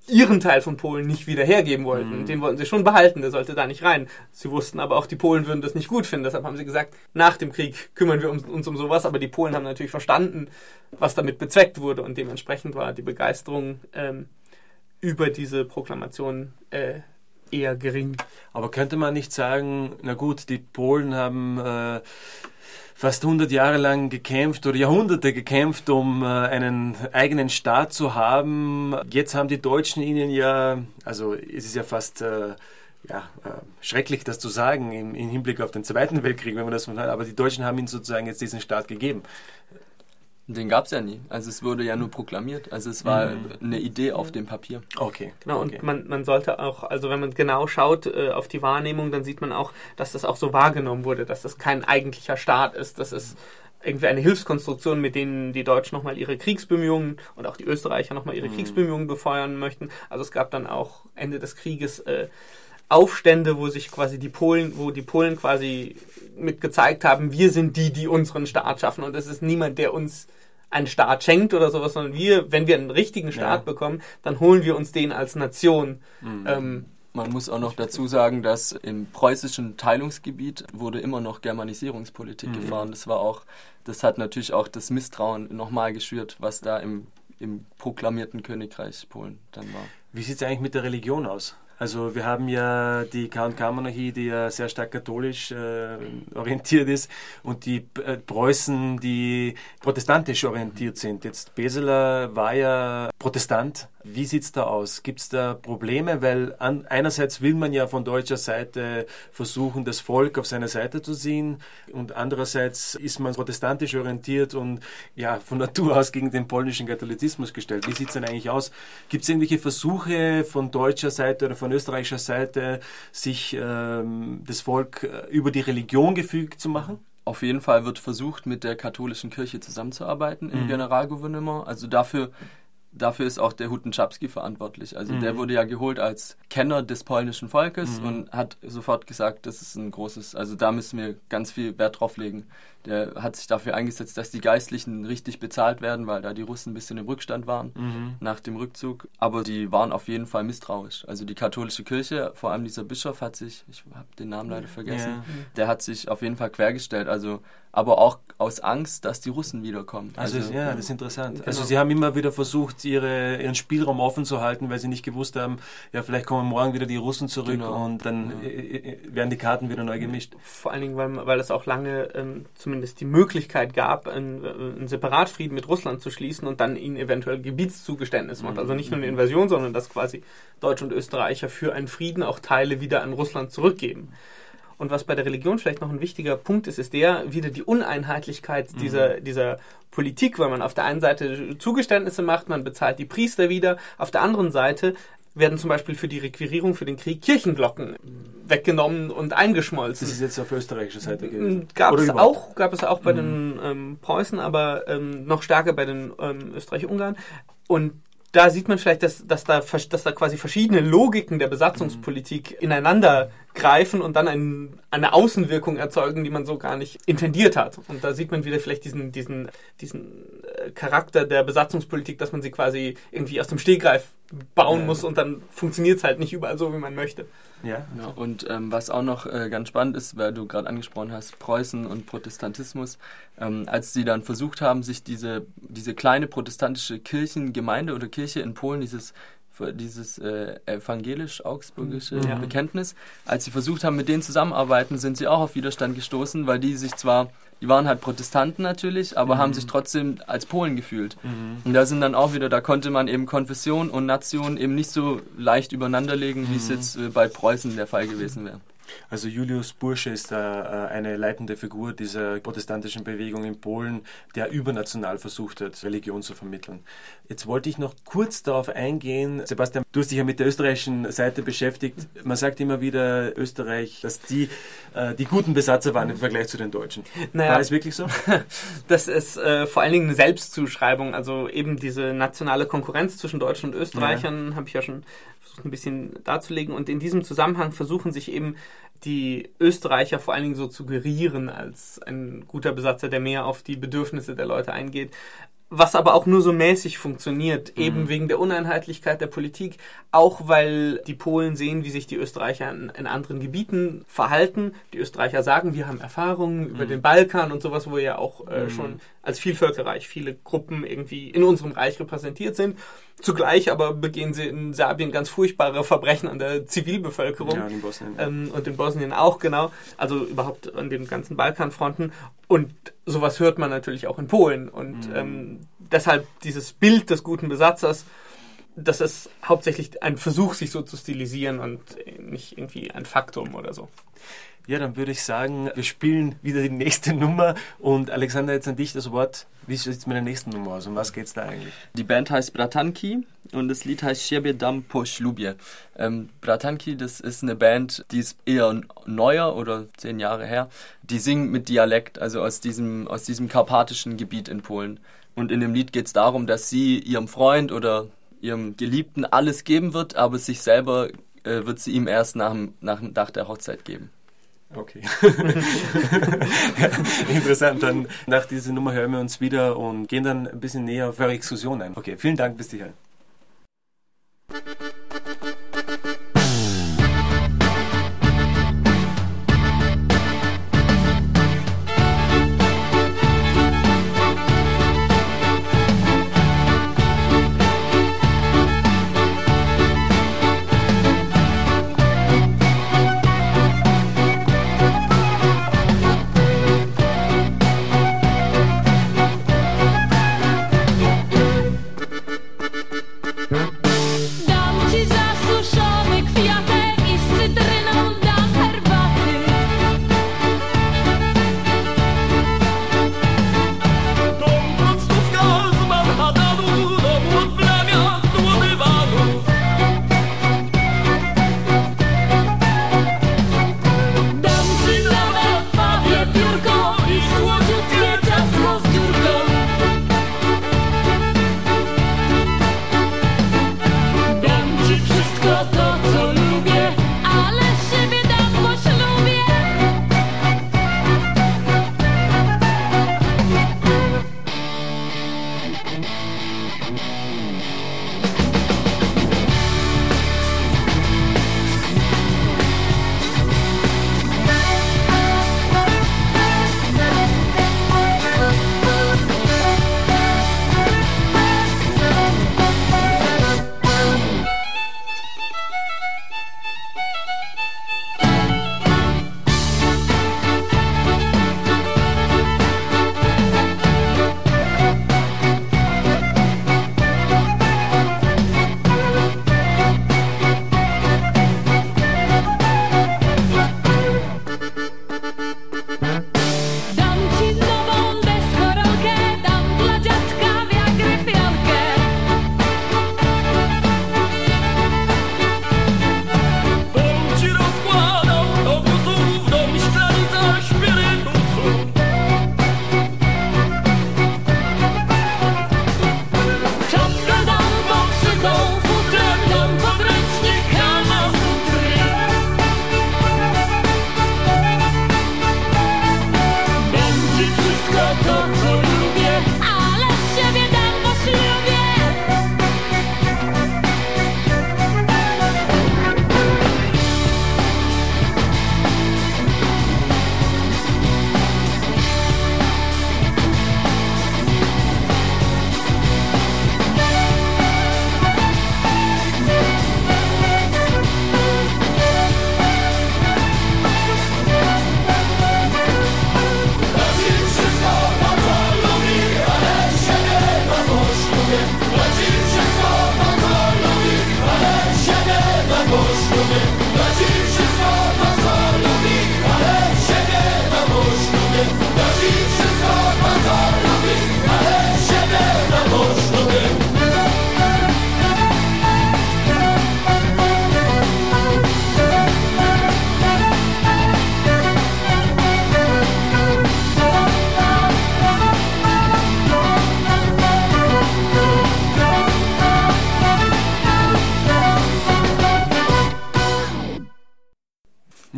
ihren Teil von Polen nicht wieder hergeben wollten. Mhm. Den wollten sie schon behalten, der sollte da nicht rein. Sie wussten aber auch, die Polen würden das nicht gut finden. Deshalb haben sie gesagt, nach dem Krieg kümmern wir uns, uns um sowas. Aber die Polen haben natürlich verstanden, was damit bezweckt wurde. Und dementsprechend war die Begeisterung ähm, über diese Proklamation äh, eher gering. Aber könnte man nicht sagen, na gut, die Polen haben äh, fast 100 Jahre lang gekämpft oder Jahrhunderte gekämpft, um äh, einen eigenen Staat zu haben. Jetzt haben die Deutschen ihnen ja, also es ist ja fast äh, ja, äh, schrecklich, das zu sagen im, im, Hinblick auf den Zweiten Weltkrieg, wenn man das aber die Deutschen haben ihnen sozusagen jetzt diesen Staat gegeben. Den gab es ja nie. Also es wurde ja nur proklamiert. Also es war mhm. eine Idee auf dem Papier. Okay. Genau, okay. und man, man sollte auch, also wenn man genau schaut äh, auf die Wahrnehmung, dann sieht man auch, dass das auch so wahrgenommen wurde, dass das kein eigentlicher Staat ist, dass es irgendwie eine Hilfskonstruktion, mit denen die Deutschen nochmal ihre Kriegsbemühungen und auch die Österreicher nochmal ihre mhm. Kriegsbemühungen befeuern möchten. Also es gab dann auch Ende des Krieges äh, Aufstände, wo sich quasi die Polen, wo die Polen quasi mit gezeigt haben, wir sind die, die unseren Staat schaffen und es ist niemand, der uns einen Staat schenkt oder sowas, sondern wir, wenn wir einen richtigen Staat ja. bekommen, dann holen wir uns den als Nation. Mhm. Ähm, man muss auch noch dazu sagen, dass im preußischen Teilungsgebiet wurde immer noch Germanisierungspolitik mhm. gefahren. Das war auch, das hat natürlich auch das Misstrauen nochmal geschürt, was da im, im proklamierten Königreich Polen dann war. Wie sieht es eigentlich mit der Religion aus? Also wir haben ja die K&K-Monarchie, die ja sehr stark katholisch äh, orientiert ist und die äh, Preußen, die protestantisch orientiert sind. Jetzt Beseler war ja Protestant wie sieht es da aus? Gibt es da Probleme? Weil an, einerseits will man ja von deutscher Seite versuchen, das Volk auf seine Seite zu ziehen und andererseits ist man protestantisch orientiert und ja von Natur aus gegen den polnischen Katholizismus gestellt. Wie sieht es denn eigentlich aus? Gibt es irgendwelche Versuche von deutscher Seite oder von österreichischer Seite, sich ähm, das Volk äh, über die Religion gefügt zu machen? Auf jeden Fall wird versucht, mit der katholischen Kirche zusammenzuarbeiten im mhm. Generalgouvernement. Also dafür dafür ist auch der Hutenschapski verantwortlich. Also mhm. der wurde ja geholt als Kenner des polnischen Volkes mhm. und hat sofort gesagt, das ist ein großes, also da müssen wir ganz viel Wert drauf legen. Der hat sich dafür eingesetzt, dass die Geistlichen richtig bezahlt werden, weil da die Russen ein bisschen im Rückstand waren mhm. nach dem Rückzug. Aber die waren auf jeden Fall misstrauisch. Also die katholische Kirche, vor allem dieser Bischof hat sich, ich habe den Namen leider vergessen, ja. der hat sich auf jeden Fall quergestellt. Also aber auch aus Angst, dass die Russen wiederkommen. Also, also ja, das ist interessant. Genau. Also sie haben immer wieder versucht, ihre, ihren Spielraum offen zu halten, weil sie nicht gewusst haben, ja, vielleicht kommen morgen wieder die Russen zurück genau. und dann ja. Äh, äh, werden die Karten wieder neu gemischt. Vor allen Dingen, weil, weil es auch lange ähm, zumindest die Möglichkeit gab, einen, äh, einen Separatfrieden mit Russland zu schließen und dann ihnen eventuell Gebietszugeständnisse macht. Also nicht nur eine Invasion, sondern dass quasi Deutsche und Österreicher für einen Frieden auch Teile wieder an Russland zurückgeben. Und was bei der Religion vielleicht noch ein wichtiger Punkt ist, ist der wieder die Uneinheitlichkeit mhm. dieser, dieser Politik, weil man auf der einen Seite Zugeständnisse macht, man bezahlt die Priester wieder, auf der anderen Seite werden zum Beispiel für die Requirierung für den Krieg Kirchenglocken weggenommen und eingeschmolzen. Das ist jetzt auf österreichischer Seite gewesen. Gab Oder es auch, gab es auch bei mhm. den ähm, Preußen, aber ähm, noch stärker bei den ähm, Österreich-Ungarn. Und da sieht man vielleicht, dass, dass, da, dass da quasi verschiedene Logiken der Besatzungspolitik mhm. ineinander greifen und dann ein, eine Außenwirkung erzeugen, die man so gar nicht intendiert hat. Und da sieht man wieder vielleicht diesen, diesen, diesen äh, Charakter der Besatzungspolitik, dass man sie quasi irgendwie aus dem Stehgreif bauen ja. muss und dann funktioniert es halt nicht überall so, wie man möchte. Ja. ja und ähm, was auch noch äh, ganz spannend ist, weil du gerade angesprochen hast, Preußen und Protestantismus, ähm, als sie dann versucht haben, sich diese, diese kleine protestantische Kirchengemeinde oder Kirche in Polen, dieses dieses äh, evangelisch-augsburgische ja. Bekenntnis. Als sie versucht haben, mit denen zusammenarbeiten, sind sie auch auf Widerstand gestoßen, weil die sich zwar, die waren halt Protestanten natürlich, aber mhm. haben sich trotzdem als Polen gefühlt. Mhm. Und da sind dann auch wieder, da konnte man eben Konfession und Nation eben nicht so leicht übereinanderlegen, mhm. wie es mhm. jetzt äh, bei Preußen der Fall gewesen wäre. Also Julius Bursche ist äh, eine leitende Figur dieser protestantischen Bewegung in Polen, der übernational versucht hat, Religion zu vermitteln. Jetzt wollte ich noch kurz darauf eingehen, Sebastian, du hast dich ja mit der österreichischen Seite beschäftigt. Man sagt immer wieder Österreich, dass die äh, die guten Besatzer waren im Vergleich zu den Deutschen. Naja, War es wirklich so? Das ist äh, vor allen Dingen eine Selbstzuschreibung, also eben diese nationale Konkurrenz zwischen Deutschen und Österreichern, ja. habe ich ja schon versucht ein bisschen darzulegen. Und in diesem Zusammenhang versuchen sich eben die Österreicher vor allen Dingen so zu gerieren als ein guter Besatzer, der mehr auf die Bedürfnisse der Leute eingeht. was aber auch nur so mäßig funktioniert, eben Mhm. wegen der Uneinheitlichkeit der Politik, auch weil die Polen sehen, wie sich die Österreicher in, in anderen Gebieten verhalten. Die Österreicher sagen, wir haben Erfahrungen über Mhm. den Balkan und sowas, wo ja auch äh, schon als Vielvölkerreich viele Gruppen irgendwie in unserem Reich repräsentiert sind. Zugleich aber begehen sie in Serbien ganz furchtbare Verbrechen an der Zivilbevölkerung. Ja, in Bosnien. Ähm, und in Bosnien auch, genau. Also überhaupt an den ganzen Balkanfronten. Und sowas hört man natürlich auch in Polen. Und ähm, deshalb dieses Bild des guten Besatzers, das ist hauptsächlich ein Versuch, sich so zu stilisieren und nicht irgendwie ein Faktum oder so. Ja, dann würde ich sagen, wir spielen wieder die nächste Nummer und Alexander, jetzt an dich das Wort. Wie sieht es mit der nächsten Nummer aus? Um was geht's da eigentlich? Die Band heißt Bratanki und das Lied heißt Siebie dam po ślubie. Ähm, Bratanki, das ist eine Band, die ist eher neuer oder zehn Jahre her. Die singen mit Dialekt, also aus diesem, aus diesem karpatischen Gebiet in Polen. Und in dem Lied geht es darum, dass sie ihrem Freund oder ihrem Geliebten alles geben wird, aber sich selber äh, wird sie ihm erst nach dem Dach der Hochzeit geben. Okay. Interessant, dann nach dieser Nummer hören wir uns wieder und gehen dann ein bisschen näher auf eure Exkursion ein. Okay, vielen Dank, bis hierhin.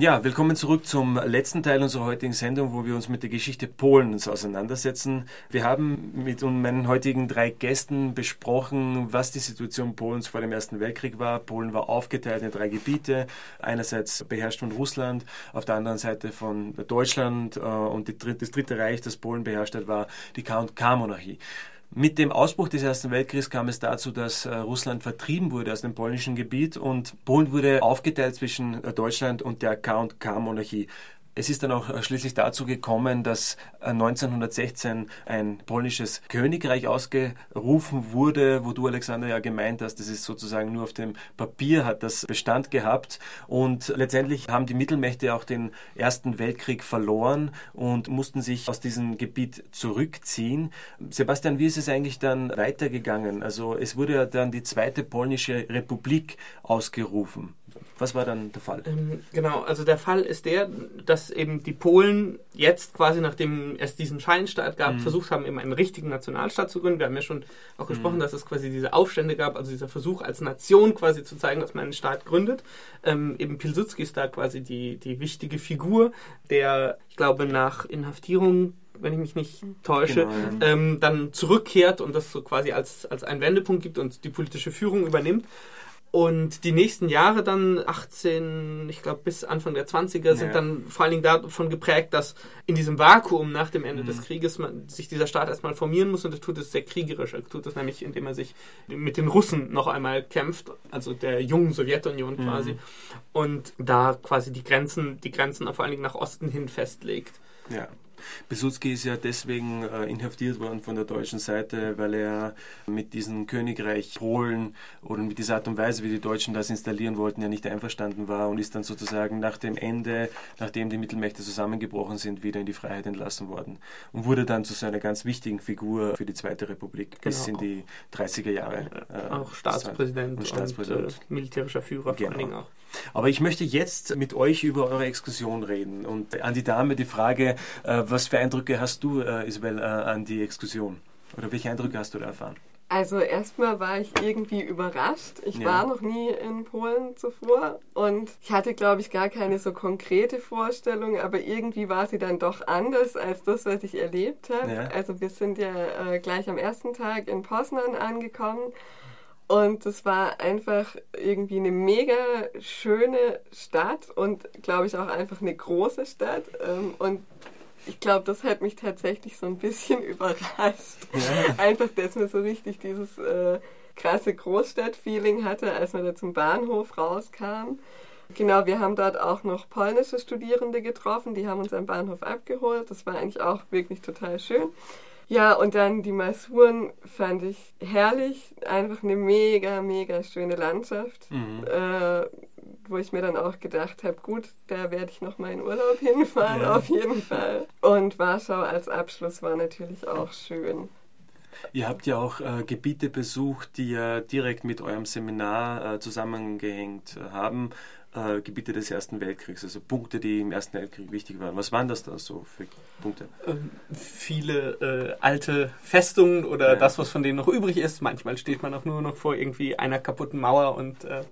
Ja, willkommen zurück zum letzten Teil unserer heutigen Sendung, wo wir uns mit der Geschichte Polens auseinandersetzen. Wir haben mit meinen heutigen drei Gästen besprochen, was die Situation Polens vor dem Ersten Weltkrieg war. Polen war aufgeteilt in drei Gebiete, einerseits beherrscht von Russland, auf der anderen Seite von Deutschland äh, und das dritte Reich, das Polen beherrscht hat, war die K&K-Monarchie. Mit dem Ausbruch des Ersten Weltkriegs kam es dazu, dass äh, Russland vertrieben wurde aus dem polnischen Gebiet und Polen wurde aufgeteilt zwischen äh, Deutschland und der K&K-Monarchie. Es ist dann auch äh, schließlich dazu gekommen, dass 1916 äh, ein polnisches Königreich ausgerufen wurde, wo du, Alexander, ja gemeint hast, das ist sozusagen nur auf dem Papier, hat das Bestand gehabt. Und letztendlich haben die Mittelmächte auch den Ersten Weltkrieg verloren und mussten sich aus diesem Gebiet zurückziehen. Sebastian, wie ist es eigentlich dann weitergegangen? Also es wurde ja dann die Zweite Polnische Republik ausgerufen. Was war dann der Fall? Ähm, genau, also der Fall ist der, dass eben die Polen jetzt quasi, nachdem es diesen Scheinstaat gab, mhm. versucht haben, eben einen richtigen Nationalstaat zu gründen. Wir haben ja schon auch mhm. gesprochen, dass es quasi diese Aufstände gab, also dieser Versuch als Nation quasi zu zeigen, dass man einen Staat gründet. Ähm, eben Pilsudski ist da quasi die, die wichtige Figur, der, ich glaube, nach Inhaftierung wenn ich mich nicht täusche, genau, ähm, dann zurückkehrt und das so quasi als, als einen Wendepunkt gibt und die politische Führung übernimmt. Und die nächsten Jahre dann, 18, ich glaube bis Anfang der 20er, sind ja. dann vor allen Dingen davon geprägt, dass in diesem Vakuum nach dem Ende mhm. des Krieges man, sich dieser Staat erstmal formieren muss und er tut es sehr kriegerisch. Er tut es nämlich, indem er sich mit den Russen noch einmal kämpft, also der jungen Sowjetunion mhm. quasi, mhm. und da quasi die Grenzen, die Grenzen vor allen Dingen nach Osten hin festlegt. Ja. Pilsudski ist ja deswegen äh, inhaftiert worden von der deutschen Seite, weil er mit diesem Königreich Polen oder mit dieser Art und Weise, wie die Deutschen das installieren wollten, ja nicht einverstanden war und ist dann sozusagen nach dem Ende, nachdem die Mittelmächte zusammengebrochen sind, wieder in die Freiheit entlassen worden und wurde dann zu so einer ganz wichtigen Figur für die Zweite Republik genau. bis in die 30er Jahre. Äh, auch Staatspräsident und, Staatspräsident. und äh, militärischer Führer genau. vor allen Dingen auch. Aber ich möchte jetzt mit euch über eure Exkursion reden und an die Dame die Frage, äh, was für Eindrücke hast du, äh, Isabel, äh, an die Exkursion? Oder welche Eindrücke hast du da erfahren? Also erstmal war ich irgendwie überrascht. Ich ja. war noch nie in Polen zuvor und ich hatte, glaube ich, gar keine so konkrete Vorstellung, aber irgendwie war sie dann doch anders als das, was ich erlebt habe. Ja. Also wir sind ja äh, gleich am ersten Tag in Poznan angekommen und es war einfach irgendwie eine mega schöne Stadt und glaube ich auch einfach eine große Stadt. Ähm, und ich glaube, das hat mich tatsächlich so ein bisschen überrascht. Ja. Einfach, dass man so richtig dieses äh, krasse Großstadt-Feeling hatte, als man da zum Bahnhof rauskam. Genau, wir haben dort auch noch polnische Studierende getroffen, die haben uns am Bahnhof abgeholt. Das war eigentlich auch wirklich total schön. Ja, und dann die Masuren fand ich herrlich. Einfach eine mega, mega schöne Landschaft. Mhm. Äh, wo ich mir dann auch gedacht habe, gut, da werde ich noch mal in Urlaub hinfahren, ja. auf jeden Fall. Und Warschau als Abschluss war natürlich auch schön. Ihr habt ja auch äh, Gebiete besucht, die ja direkt mit eurem Seminar äh, zusammengehängt haben äh, Gebiete des Ersten Weltkriegs, also Punkte, die im Ersten Weltkrieg wichtig waren. Was waren das da so für Punkte? Ähm, viele äh, alte Festungen oder ja. das, was von denen noch übrig ist. Manchmal steht man auch nur noch vor irgendwie einer kaputten Mauer und äh,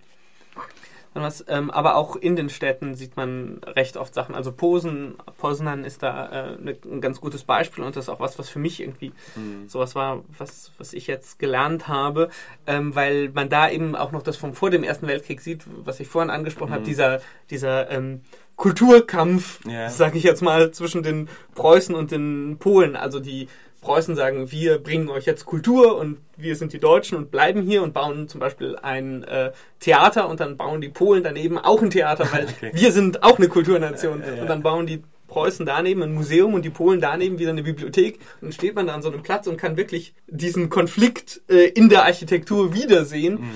was, ähm, aber auch in den Städten sieht man recht oft Sachen. Also Posen, Poznan ist da äh, ne, ein ganz gutes Beispiel und das ist auch was, was für mich irgendwie mhm. sowas war, was, was ich jetzt gelernt habe, ähm, weil man da eben auch noch das von vor dem Ersten Weltkrieg sieht, was ich vorhin angesprochen mhm. habe, dieser, dieser ähm, Kulturkampf, yeah. sage ich jetzt mal, zwischen den Preußen und den Polen. Also die Preußen sagen, wir bringen euch jetzt Kultur und wir sind die Deutschen und bleiben hier und bauen zum Beispiel ein äh, Theater und dann bauen die Polen daneben auch ein Theater, weil okay. wir sind auch eine Kulturnation. Ja, ja. Und dann bauen die Preußen daneben ein Museum und die Polen daneben wieder eine Bibliothek. Und dann steht man da an so einem Platz und kann wirklich diesen Konflikt äh, in der Architektur wiedersehen. Mhm.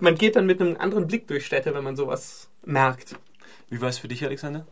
Man geht dann mit einem anderen Blick durch Städte, wenn man sowas merkt. Wie war es für dich, Alexander?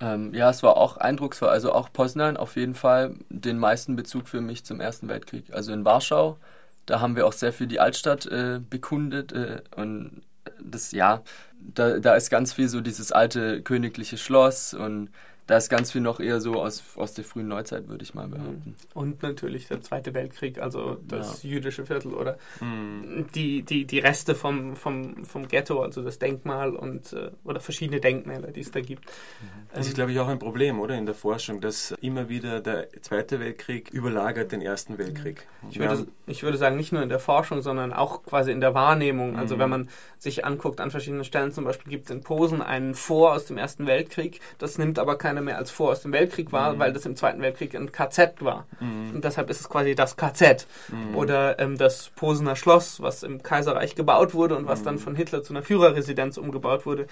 Ähm, ja, es war auch eindrucksvoll. Also auch Poznan auf jeden Fall den meisten Bezug für mich zum Ersten Weltkrieg. Also in Warschau, da haben wir auch sehr viel die Altstadt äh, bekundet äh, und das, ja, da, da ist ganz viel so dieses alte königliche Schloss und da ist ganz viel noch eher so aus, aus der frühen Neuzeit, würde ich mal behaupten. Und natürlich der Zweite Weltkrieg, also das jüdische Viertel oder Mhm. die, die, die Reste vom, vom, vom Ghetto, also das Denkmal und äh, oder verschiedene Denkmäler, die es da gibt. Das ist, Ähm, glaube ich, auch ein Problem, oder? In der Forschung, dass immer wieder der Zweite Weltkrieg überlagert den Ersten Weltkrieg. Ich würde, ich würde sagen, nicht nur in der Forschung, sondern auch quasi in der Wahrnehmung. Also Mhm. wenn man sich anguckt an verschiedenen Stellen, zum Beispiel gibt es in Posen einen Vor aus dem Ersten Weltkrieg. Das nimmt aber keiner mehr als Vor aus dem Weltkrieg wahr, Mhm. weil das im Zweiten Weltkrieg ein KZ war. Mhm. Und deshalb ist es quasi das KZ. Mhm. Oder ähm, das Posener Schloss, was im Kaiserreich gebaut wurde und was dann Mhm. von Hitler zu einer Führerresidenz umgebaut wurde,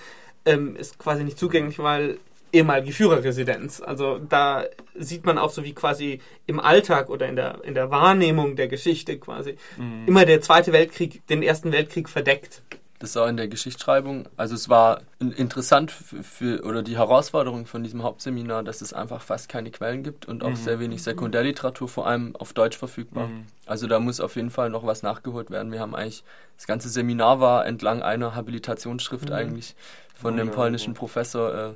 ähm, ist quasi nicht zugänglich, weil ehemalige Führerresidenz. Also da sieht man auch so wie quasi im Alltag oder in der, in der Wahrnehmung der Geschichte quasi Mhm. immer der Zweite Weltkrieg den Ersten Weltkrieg verdeckt. Das ist auch in der Geschichtsschreibung. Also es war in- interessant für, oder die Herausforderung von diesem Hauptseminar, dass es einfach fast keine Quellen gibt und auch Mhm. sehr wenig Sekundärliteratur, vor allem auf Deutsch verfügbar. Mhm. Also da muss auf jeden Fall noch was nachgeholt werden. Wir haben eigentlich das ganze Seminar war entlang einer Habilitationsschrift Mhm. eigentlich von dem Wunderbar. polnischen Professor. Äh,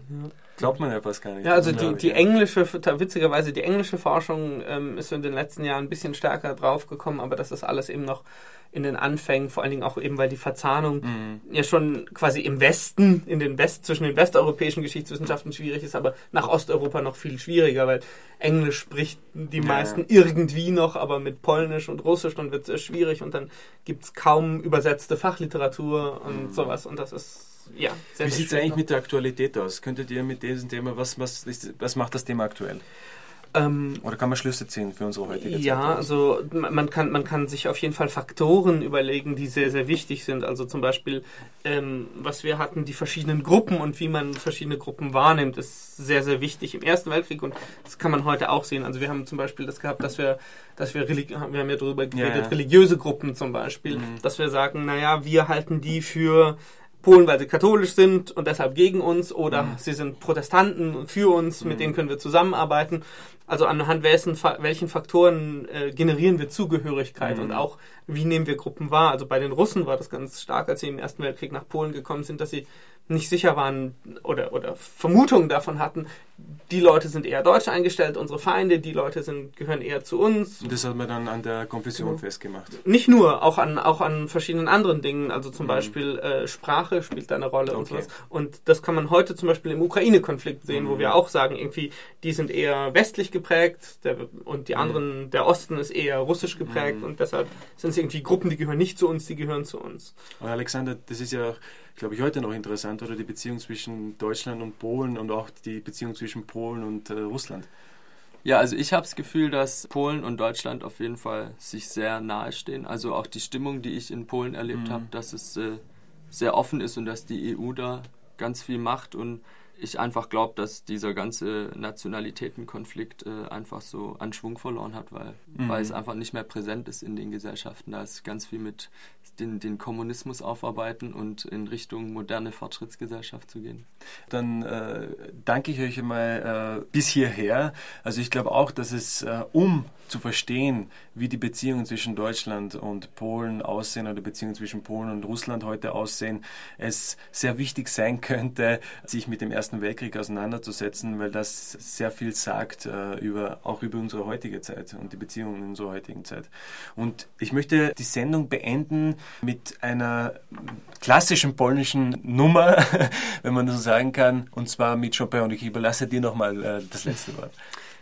Glaubt man ja fast gar nicht. Ja, also die, die englische, witzigerweise die englische Forschung ähm, ist in den letzten Jahren ein bisschen stärker draufgekommen, aber das ist alles eben noch in den Anfängen, vor allen Dingen auch eben, weil die Verzahnung Mhm. ja schon quasi im Westen, in den West, zwischen den westeuropäischen Geschichtswissenschaften schwierig ist, aber nach Osteuropa noch viel schwieriger, weil Englisch spricht die Ja. meisten irgendwie noch, aber mit Polnisch und Russisch dann wird es sehr schwierig und dann gibt es kaum übersetzte Fachliteratur und sowas und das ist ja sehr, Wie sieht es eigentlich noch. mit der Aktualität aus? Könntet ihr mit diesem Thema, was, was, was macht das Thema aktuell? Ähm, Oder kann man Schlüsse ziehen für unsere heutige Zeit? Ja, also man kann, man kann sich auf jeden Fall Faktoren überlegen, die sehr, sehr wichtig sind. Also zum Beispiel, ähm, was wir hatten, die verschiedenen Gruppen und wie man verschiedene Gruppen wahrnimmt, ist sehr, sehr wichtig im Ersten Weltkrieg und das kann man heute auch sehen. Also wir haben zum Beispiel das gehabt, dass wir, dass wir, religi- wir haben ja darüber geredet, ja. religiöse Gruppen zum Beispiel, Mhm. dass wir sagen, naja, wir halten die für Polen, weil sie katholisch sind und deshalb gegen uns oder Mhm. sie sind Protestanten und für uns, mit denen können wir zusammenarbeiten. Also anhand welchen, welchen Faktoren äh, generieren wir Zugehörigkeit Mhm. und auch wie nehmen wir Gruppen wahr. Also bei den Russen war das ganz stark, als sie im Ersten Weltkrieg nach Polen gekommen sind, dass sie nicht sicher waren oder, oder Vermutungen davon hatten, die Leute sind eher deutsch eingestellt, unsere Feinde, die Leute sind, gehören eher zu uns. Und das hat man dann an der Konfession Genau. festgemacht. Nicht nur, auch an, auch an verschiedenen anderen Dingen. Also zum Mhm. Beispiel äh, Sprache spielt da eine Rolle und Okay. sowas. Und das kann man heute zum Beispiel im Ukraine-Konflikt sehen, wo Mhm. wir auch sagen, irgendwie, die sind eher westlich geprägt der, und die Mhm. anderen, der Osten ist eher russisch geprägt Mhm. und deshalb sind es irgendwie Gruppen, die gehören nicht zu uns, die gehören zu uns. Aber Alexander, das ist ja, glaube ich, heute noch interessant, oder die Beziehung zwischen Deutschland und Polen und auch die Beziehung zwischen Polen und äh, Russland. Ja, also ich habe das Gefühl, dass Polen und Deutschland auf jeden Fall sich sehr nahe stehen. Also auch die Stimmung, die ich in Polen erlebt Mhm. habe, dass es äh, sehr offen ist und dass die EU da ganz viel macht und ich einfach glaube, dass dieser ganze Nationalitätenkonflikt äh, einfach so an Schwung verloren hat, weil, Mhm. weil es einfach nicht mehr präsent ist in den Gesellschaften. Da ist ganz viel mit den, den Kommunismus aufarbeiten und in Richtung moderne Fortschrittsgesellschaft zu gehen. Dann äh, danke ich euch einmal äh, bis hierher. Also ich glaube auch, dass es, äh, um zu verstehen, wie die Beziehungen zwischen Deutschland und Polen aussehen oder Beziehungen zwischen Polen und Russland heute aussehen, es sehr wichtig sein könnte, sich mit dem Ersten Weltkrieg auseinanderzusetzen, weil das sehr viel sagt äh, über, auch über unsere heutige Zeit und die Beziehungen in unserer heutigen Zeit. Und ich möchte die Sendung beenden mit einer klassischen polnischen Nummer, wenn man das so sagen kann, und zwar mit Chopin. Und ich überlasse dir nochmal äh, das letzte Wort.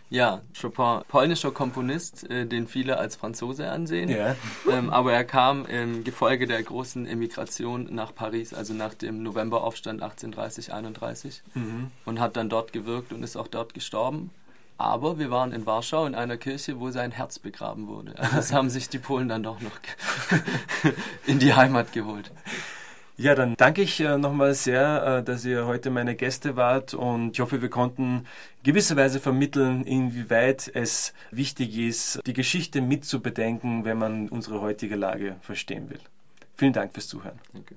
Ja, Chopin, polnischer Komponist, äh, den viele als Franzose ansehen. Ja. Ähm, aber er kam im Gefolge der großen Emigration nach Paris, also nach dem Novemberaufstand 1830-31 Mhm. und hat dann dort gewirkt und ist auch dort gestorben. Aber wir waren in Warschau in einer Kirche, wo sein Herz begraben wurde. Also das haben sich die Polen dann doch noch in die Heimat geholt. Ja, dann danke ich äh, nochmal sehr, äh, dass ihr heute meine Gäste wart und ich hoffe, wir konnten gewisserweise vermitteln, inwieweit es wichtig ist, die Geschichte mitzubedenken, wenn man unsere heutige Lage verstehen will. Vielen Dank fürs Zuhören. Danke.